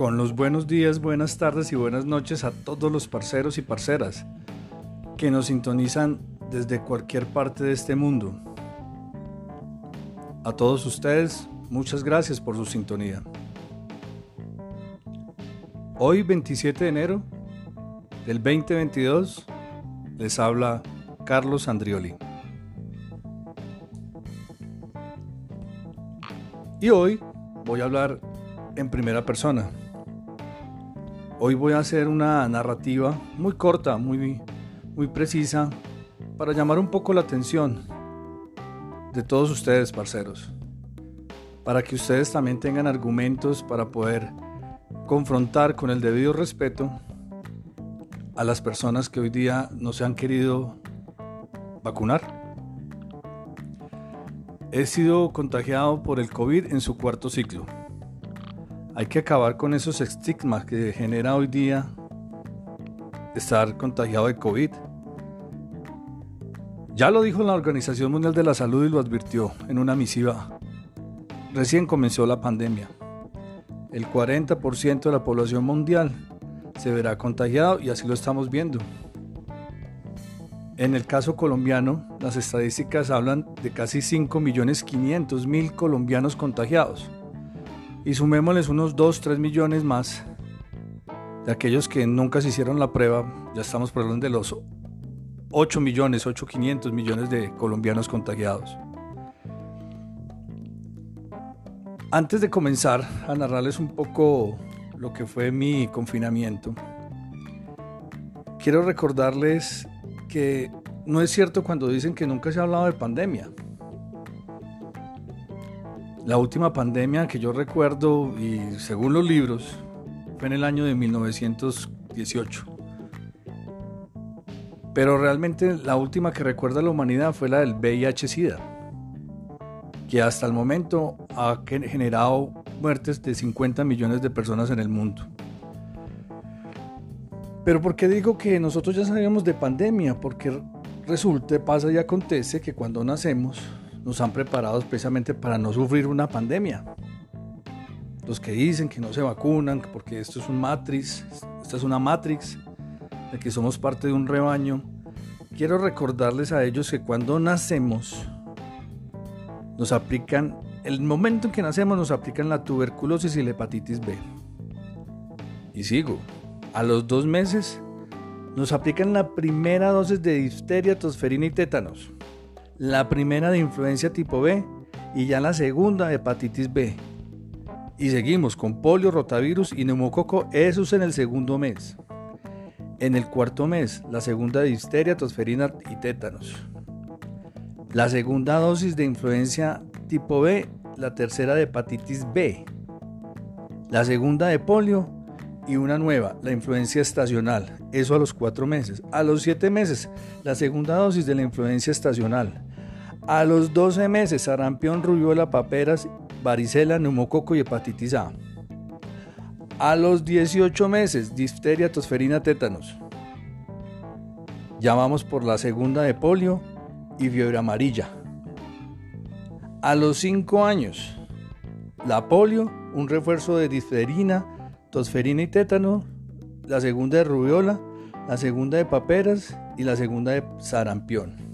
con los buenos días, buenas tardes y buenas noches a todos los parceros y parceras que nos sintonizan desde cualquier parte de este mundo. A todos ustedes, muchas gracias por su sintonía. Hoy, 27 de enero del 2022, les habla Carlos Andrioli. Y hoy voy a hablar en primera persona. Hoy voy a hacer una narrativa muy corta, muy, muy precisa, para llamar un poco la atención de todos ustedes, parceros. Para que ustedes también tengan argumentos para poder confrontar con el debido respeto a las personas que hoy día no se han querido vacunar. He sido contagiado por el COVID en su cuarto ciclo. Hay que acabar con esos estigmas que genera hoy día estar contagiado de COVID. Ya lo dijo la Organización Mundial de la Salud y lo advirtió en una misiva. Recién comenzó la pandemia. El 40% de la población mundial se verá contagiado y así lo estamos viendo. En el caso colombiano, las estadísticas hablan de casi 5.500.000 colombianos contagiados. Y sumémosles unos 2-3 millones más de aquellos que nunca se hicieron la prueba. Ya estamos hablando de los 8 millones, 8.500 millones de colombianos contagiados. Antes de comenzar a narrarles un poco lo que fue mi confinamiento, quiero recordarles que no es cierto cuando dicen que nunca se ha hablado de pandemia. La última pandemia que yo recuerdo, y según los libros, fue en el año de 1918. Pero realmente la última que recuerda la humanidad fue la del VIH-Sida, que hasta el momento ha generado muertes de 50 millones de personas en el mundo. Pero ¿por qué digo que nosotros ya sabíamos de pandemia? Porque resulta, pasa y acontece que cuando nacemos nos han preparado especialmente para no sufrir una pandemia. Los que dicen que no se vacunan porque esto es un matrix, esta es una matrix, de que somos parte de un rebaño, quiero recordarles a ellos que cuando nacemos nos aplican, el momento en que nacemos nos aplican la tuberculosis y la hepatitis B. Y sigo, a los dos meses nos aplican la primera dosis de difteria, tosferina y tétanos, la primera de influencia tipo B y ya la segunda de hepatitis B. Y seguimos con polio, rotavirus y neumococo, esos en el segundo mes. En el cuarto mes, la segunda de difteria, tosferina y tétanos. La segunda dosis de influencia tipo B, la tercera de hepatitis B. La segunda de polio y una nueva, la influencia estacional. Eso a los cuatro meses. A los siete meses, la segunda dosis de la influencia estacional. A los 12 meses, sarampión, rubiola, paperas, varicela, neumococo y hepatitis A. A los 18 meses, difteria, tosferina, tétanos. Ya vamos por la segunda de polio y fiebre amarilla. A los 5 años, la polio, un refuerzo de difterina, tosferina y tétano, la segunda de rubiola, la segunda de paperas y la segunda de sarampión.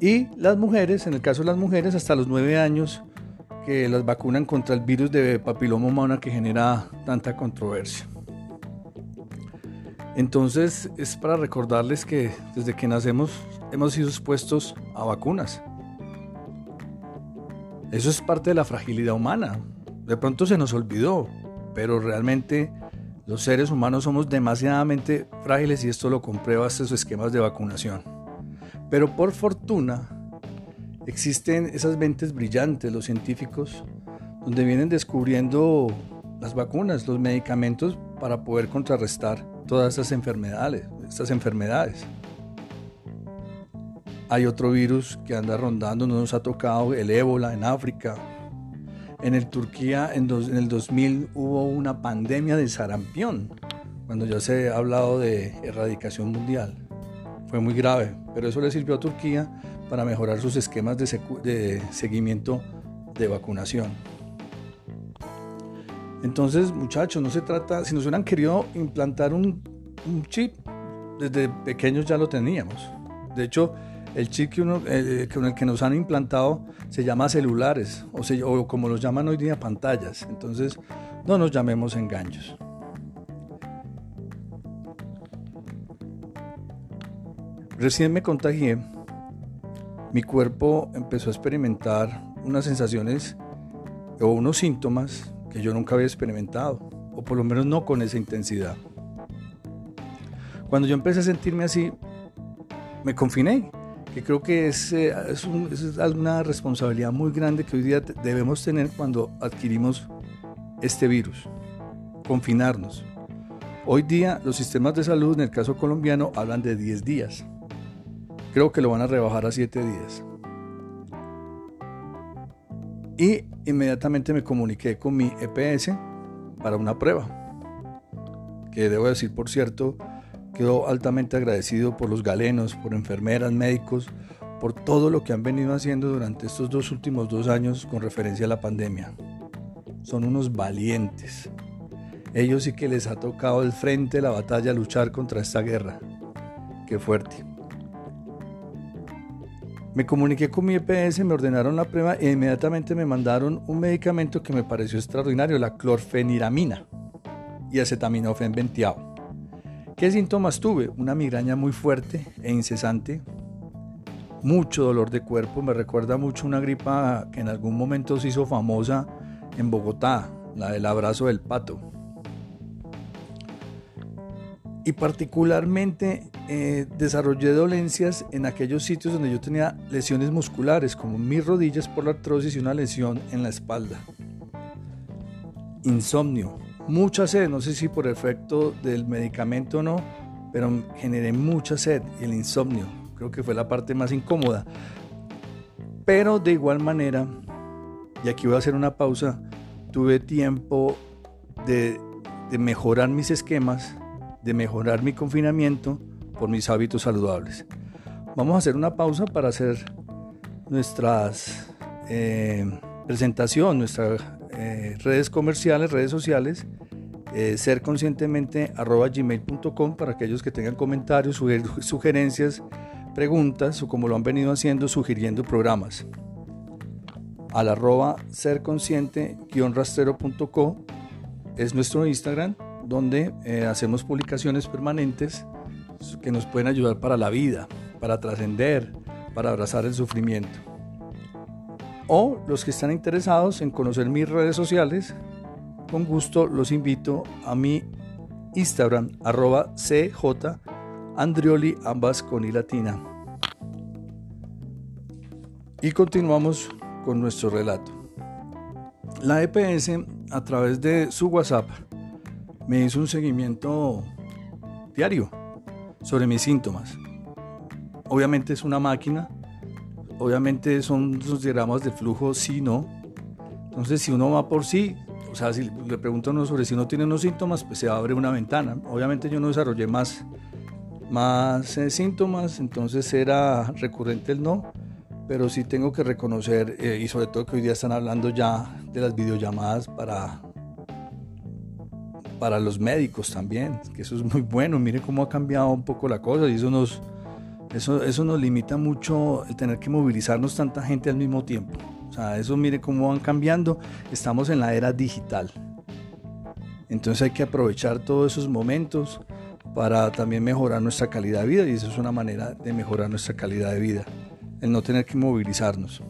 Y las mujeres, en el caso de las mujeres, hasta los 9 años, que las vacunan contra el virus de papiloma humana que genera tanta controversia. Entonces es para recordarles que desde que nacemos hemos sido expuestos a vacunas. Eso es parte de la fragilidad humana. De pronto se nos olvidó, pero realmente los seres humanos somos demasiadamente frágiles y esto lo comprueba estos esquemas de vacunación. Pero por fortuna existen esas mentes brillantes, los científicos, donde vienen descubriendo las vacunas, los medicamentos para poder contrarrestar todas estas enfermedades, estas enfermedades. Hay otro virus que anda rondando, no nos ha tocado, el ébola en África, en el Turquía en, el 2000 hubo una pandemia de sarampión, cuando ya se ha hablado de erradicación mundial. Fue muy grave, pero eso le sirvió a Turquía para mejorar sus esquemas de, seguimiento de vacunación. Entonces, muchachos, no se trata, si nos hubieran querido implantar un, chip, desde pequeños ya lo teníamos. De hecho, el chip que eh, con el que nos han implantado se llama celulares, o, o como los llaman hoy día pantallas. Entonces, no nos llamemos engaños. Recién me contagié, mi cuerpo empezó a experimentar unas sensaciones o unos síntomas que yo nunca había experimentado, o por lo menos no con esa intensidad. Cuando yo empecé a sentirme así, me confiné, que creo que es, eh, es, una responsabilidad muy grande que hoy día debemos tener cuando adquirimos este virus, confinarnos. Hoy día los sistemas de salud en el caso colombiano hablan de 10 días. Creo que lo van a rebajar a 7 días. Y inmediatamente me comuniqué con mi EPS para una prueba. Que debo decir, por cierto, quedo altamente agradecido por los galenos, por enfermeras, médicos, por todo lo que han venido haciendo durante estos dos últimos dos años con referencia a la pandemia. Son unos valientes. Ellos sí que les ha tocado el frente la batalla luchar contra esta guerra. Qué fuerte. Me comuniqué con mi EPS, me ordenaron la prueba e inmediatamente me mandaron un medicamento que me pareció extraordinario, la clorfeniramina y acetaminofén venteado. ¿Qué síntomas tuve? Una migraña muy fuerte e incesante, mucho dolor de cuerpo, me recuerda mucho una gripa que en algún momento se hizo famosa en Bogotá, la del abrazo del pato y particularmente eh, desarrollé dolencias en aquellos sitios donde yo tenía lesiones musculares, como mis rodillas por la artrosis y una lesión en la espalda. Insomnio, mucha sed, no sé si por efecto del medicamento o no, pero generé mucha sed y el insomnio, creo que fue la parte más incómoda. Pero de igual manera, y aquí voy a hacer una pausa, tuve tiempo de, de mejorar mis esquemas de mejorar mi confinamiento por mis hábitos saludables. Vamos a hacer una pausa para hacer nuestras eh, presentación, nuestras eh, redes comerciales, redes sociales, eh, ser conscientemente arroba gmail.com para aquellos que tengan comentarios, sugerencias, preguntas o como lo han venido haciendo, sugiriendo programas. Al arroba serconsciente-rastrero.co es nuestro Instagram donde eh, hacemos publicaciones permanentes que nos pueden ayudar para la vida, para trascender, para abrazar el sufrimiento. O los que están interesados en conocer mis redes sociales, con gusto los invito a mi Instagram, arroba Andrioli, ambas con i latina. Y continuamos con nuestro relato. La EPS, a través de su WhatsApp, me hizo un seguimiento diario sobre mis síntomas. Obviamente es una máquina, obviamente son los diagramas de flujo sí, no. Entonces si uno va por sí, o sea, si le pregunto a uno sobre si uno tiene unos síntomas, pues se abre una ventana. Obviamente yo no desarrollé más, más eh, síntomas, entonces era recurrente el no, pero sí tengo que reconocer, eh, y sobre todo que hoy día están hablando ya de las videollamadas para para los médicos también, que eso es muy bueno. Mire cómo ha cambiado un poco la cosa y eso nos, eso, eso nos limita mucho el tener que movilizarnos tanta gente al mismo tiempo. O sea, eso mire cómo van cambiando. Estamos en la era digital. Entonces hay que aprovechar todos esos momentos para también mejorar nuestra calidad de vida y eso es una manera de mejorar nuestra calidad de vida, el no tener que movilizarnos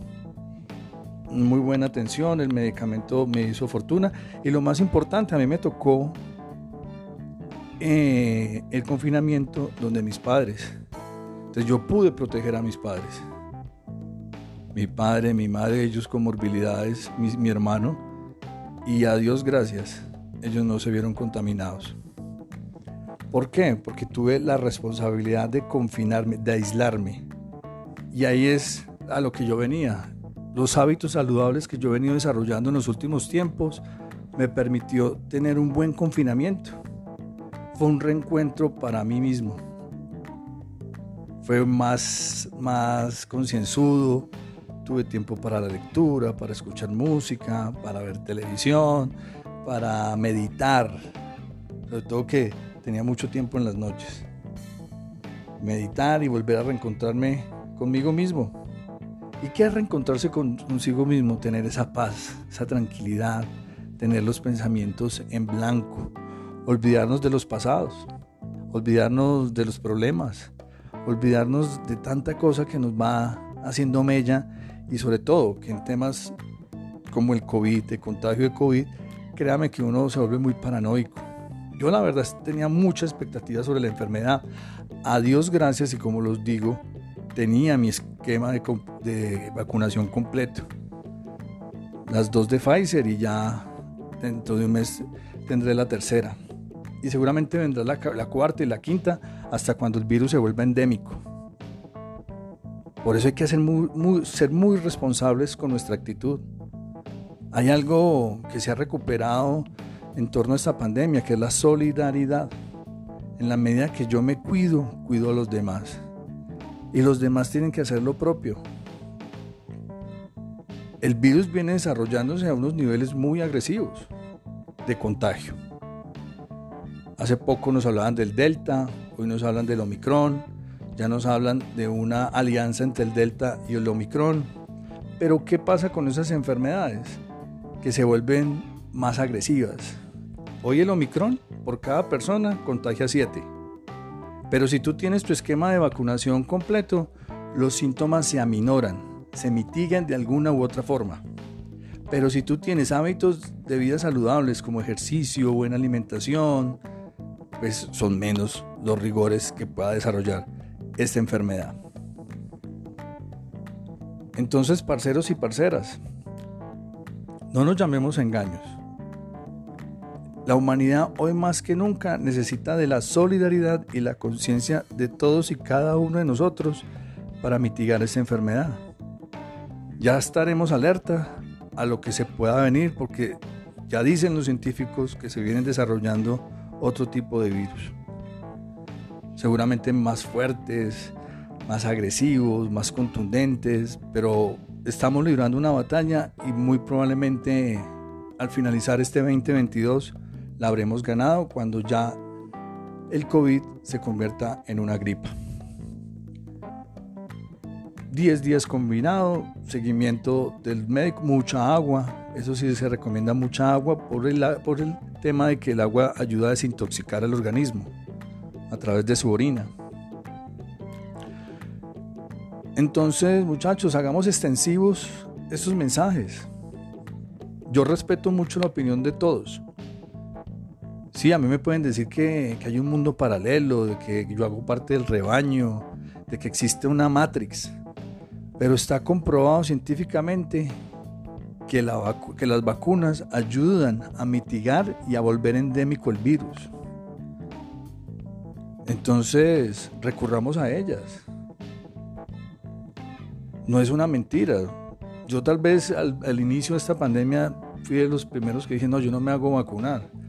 muy buena atención, el medicamento me hizo fortuna y lo más importante, a mí me tocó eh, el confinamiento donde mis padres. Entonces yo pude proteger a mis padres. Mi padre, mi madre, ellos con morbilidades, mi, mi hermano. Y a Dios gracias, ellos no se vieron contaminados. ¿Por qué? Porque tuve la responsabilidad de confinarme, de aislarme. Y ahí es a lo que yo venía los hábitos saludables que yo he venido desarrollando en los últimos tiempos me permitió tener un buen confinamiento. Fue un reencuentro para mí mismo. Fue más, más concienzudo, tuve tiempo para la lectura, para escuchar música, para ver televisión, para meditar, sobre todo que tenía mucho tiempo en las noches. Meditar y volver a reencontrarme conmigo mismo. ¿Y qué es reencontrarse con, consigo mismo? Tener esa paz, esa tranquilidad, tener los pensamientos en blanco, olvidarnos de los pasados, olvidarnos de los problemas, olvidarnos de tanta cosa que nos va haciendo mella y sobre todo que en temas como el COVID, el contagio de COVID, créame que uno se vuelve muy paranoico. Yo la verdad tenía mucha expectativa sobre la enfermedad. A Dios gracias y como los digo, tenía mi esquema de, de vacunación completo. Las dos de Pfizer y ya dentro de un mes tendré la tercera. Y seguramente vendrá la, la cuarta y la quinta hasta cuando el virus se vuelva endémico. Por eso hay que ser muy, ser muy responsables con nuestra actitud. Hay algo que se ha recuperado en torno a esta pandemia, que es la solidaridad. En la medida que yo me cuido, cuido a los demás. Y los demás tienen que hacer lo propio. El virus viene desarrollándose a unos niveles muy agresivos de contagio. Hace poco nos hablaban del Delta, hoy nos hablan del Omicron, ya nos hablan de una alianza entre el Delta y el Omicron. Pero ¿qué pasa con esas enfermedades? Que se vuelven más agresivas. Hoy el Omicron por cada persona contagia 7. Pero si tú tienes tu esquema de vacunación completo, los síntomas se aminoran, se mitigan de alguna u otra forma. Pero si tú tienes hábitos de vida saludables como ejercicio, buena alimentación, pues son menos los rigores que pueda desarrollar esta enfermedad. Entonces, parceros y parceras, no nos llamemos engaños. La humanidad hoy más que nunca necesita de la solidaridad y la conciencia de todos y cada uno de nosotros para mitigar esta enfermedad. Ya estaremos alerta a lo que se pueda venir porque ya dicen los científicos que se vienen desarrollando otro tipo de virus. Seguramente más fuertes, más agresivos, más contundentes, pero estamos librando una batalla y muy probablemente al finalizar este 2022 la habremos ganado cuando ya el COVID se convierta en una gripa. 10 días combinado, seguimiento del médico, mucha agua, eso sí se recomienda mucha agua por el, por el tema de que el agua ayuda a desintoxicar el organismo a través de su orina. Entonces, muchachos, hagamos extensivos estos mensajes. Yo respeto mucho la opinión de todos, Sí, a mí me pueden decir que, hay un mundo paralelo, de que yo hago parte del rebaño, de que existe una Matrix, pero está comprobado científicamente que, las vacunas ayudan a mitigar y a volver endémico el virus. Entonces, recurramos a ellas. No es una mentira. Yo tal vez al, al inicio de esta pandemia fui de los primeros que dije, no, yo no me hago vacunar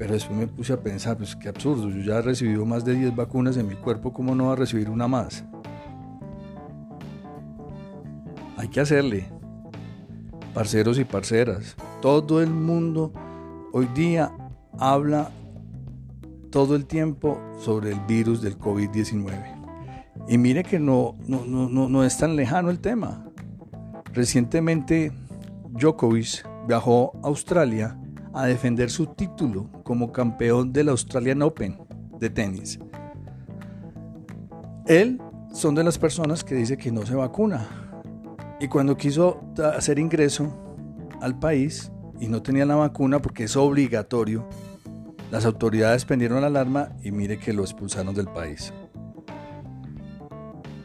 pero después me puse a pensar, pues qué absurdo, yo ya he recibido más de 10 vacunas en mi cuerpo, ¿cómo no va a recibir una más? Hay que hacerle. Parceros y parceras, todo el mundo hoy día habla todo el tiempo sobre el virus del COVID-19. Y mire que no, no, no, no es tan lejano el tema. Recientemente Djokovic viajó a Australia a defender su título como campeón del Australian Open de tenis. Él son de las personas que dice que no se vacuna. Y cuando quiso hacer ingreso al país y no tenía la vacuna porque es obligatorio, las autoridades prendieron la alarma y mire que lo expulsaron del país.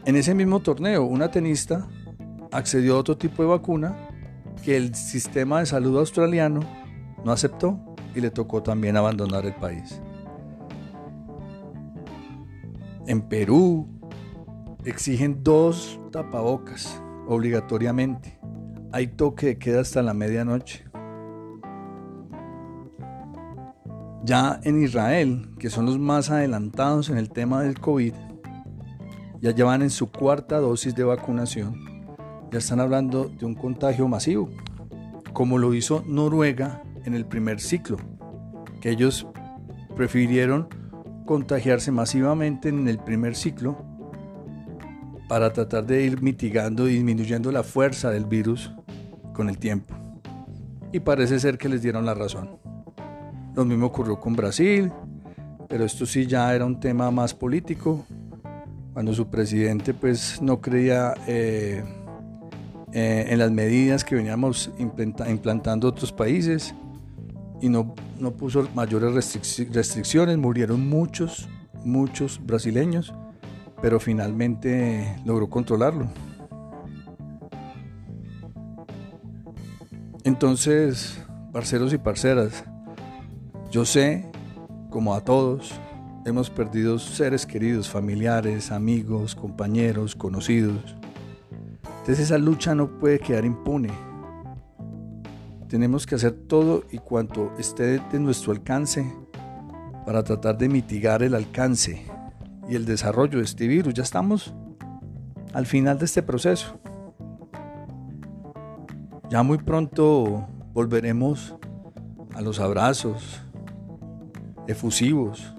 En ese mismo torneo, una tenista accedió a otro tipo de vacuna que el sistema de salud australiano no aceptó y le tocó también abandonar el país. En Perú exigen dos tapabocas obligatoriamente. Hay toque de queda hasta la medianoche. Ya en Israel, que son los más adelantados en el tema del COVID, ya llevan en su cuarta dosis de vacunación. Ya están hablando de un contagio masivo, como lo hizo Noruega en el primer ciclo, que ellos prefirieron contagiarse masivamente en el primer ciclo para tratar de ir mitigando y disminuyendo la fuerza del virus con el tiempo. Y parece ser que les dieron la razón. Lo mismo ocurrió con Brasil, pero esto sí ya era un tema más político, cuando su presidente pues no creía eh, eh, en las medidas que veníamos implantando otros países y no, no puso mayores restricciones, murieron muchos, muchos brasileños, pero finalmente logró controlarlo. Entonces, parceros y parceras, yo sé, como a todos, hemos perdido seres queridos, familiares, amigos, compañeros, conocidos. Entonces esa lucha no puede quedar impune. Tenemos que hacer todo y cuanto esté de nuestro alcance para tratar de mitigar el alcance y el desarrollo de este virus. Ya estamos al final de este proceso. Ya muy pronto volveremos a los abrazos efusivos,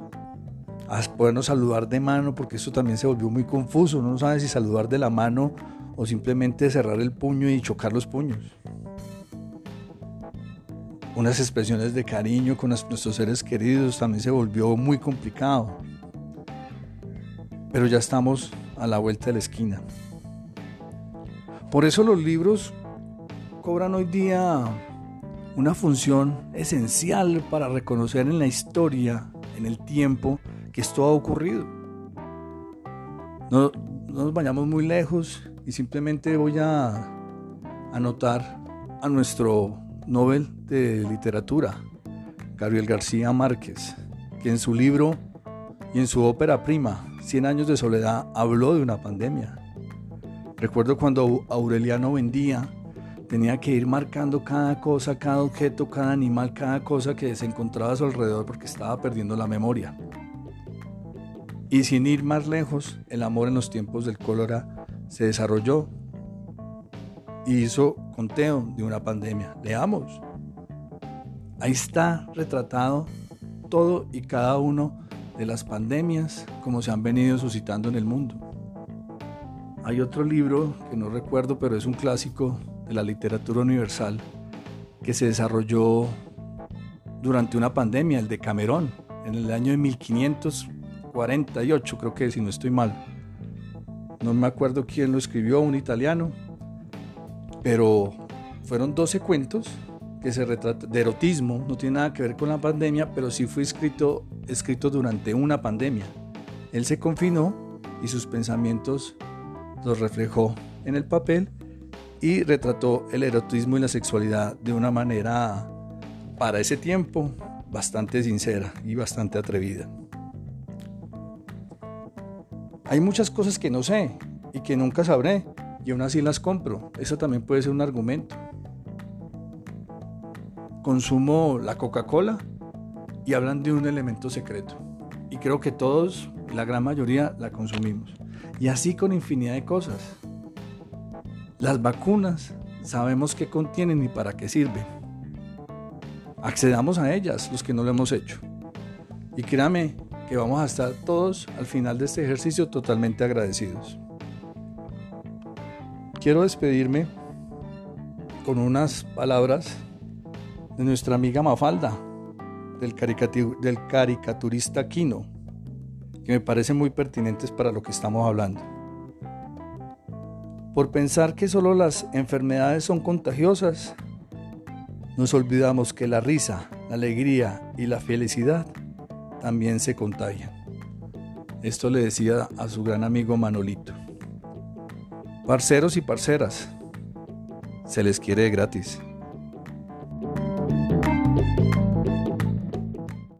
a podernos saludar de mano, porque esto también se volvió muy confuso. Uno no sabe si saludar de la mano o simplemente cerrar el puño y chocar los puños. Unas expresiones de cariño con nuestros seres queridos también se volvió muy complicado. Pero ya estamos a la vuelta de la esquina. Por eso los libros cobran hoy día una función esencial para reconocer en la historia, en el tiempo, que esto ha ocurrido. No, nos vayamos muy lejos y simplemente voy a anotar a nuestro Nobel de Literatura, Gabriel García Márquez, que en su libro y en su ópera prima, Cien años de soledad, habló de una pandemia. Recuerdo cuando Aureliano vendía, tenía que ir marcando cada cosa, cada objeto, cada animal, cada cosa que se encontraba a su alrededor porque estaba perdiendo la memoria. Y sin ir más lejos, el amor en los tiempos del cólera se desarrolló y hizo conteo de una pandemia. Leamos. Ahí está retratado todo y cada uno de las pandemias como se han venido suscitando en el mundo. Hay otro libro que no recuerdo, pero es un clásico de la literatura universal que se desarrolló durante una pandemia, el de Camerón, en el año de 1500 48, creo que si no estoy mal. No me acuerdo quién lo escribió, un italiano, pero fueron 12 cuentos que se retratan de erotismo, no tiene nada que ver con la pandemia, pero sí fue escrito, escrito durante una pandemia. Él se confinó y sus pensamientos los reflejó en el papel y retrató el erotismo y la sexualidad de una manera, para ese tiempo, bastante sincera y bastante atrevida. Hay muchas cosas que no sé y que nunca sabré y aún así las compro. Eso también puede ser un argumento. Consumo la Coca-Cola y hablan de un elemento secreto. Y creo que todos, la gran mayoría, la consumimos. Y así con infinidad de cosas. Las vacunas sabemos qué contienen y para qué sirven. Accedamos a ellas los que no lo hemos hecho. Y créame que vamos a estar todos al final de este ejercicio totalmente agradecidos. Quiero despedirme con unas palabras de nuestra amiga Mafalda, del, caricaturista Kino, que me parecen muy pertinentes para lo que estamos hablando. Por pensar que solo las enfermedades son contagiosas, nos olvidamos que la risa, la alegría y la felicidad también se contagian. Esto le decía a su gran amigo Manolito. Parceros y parceras, se les quiere gratis.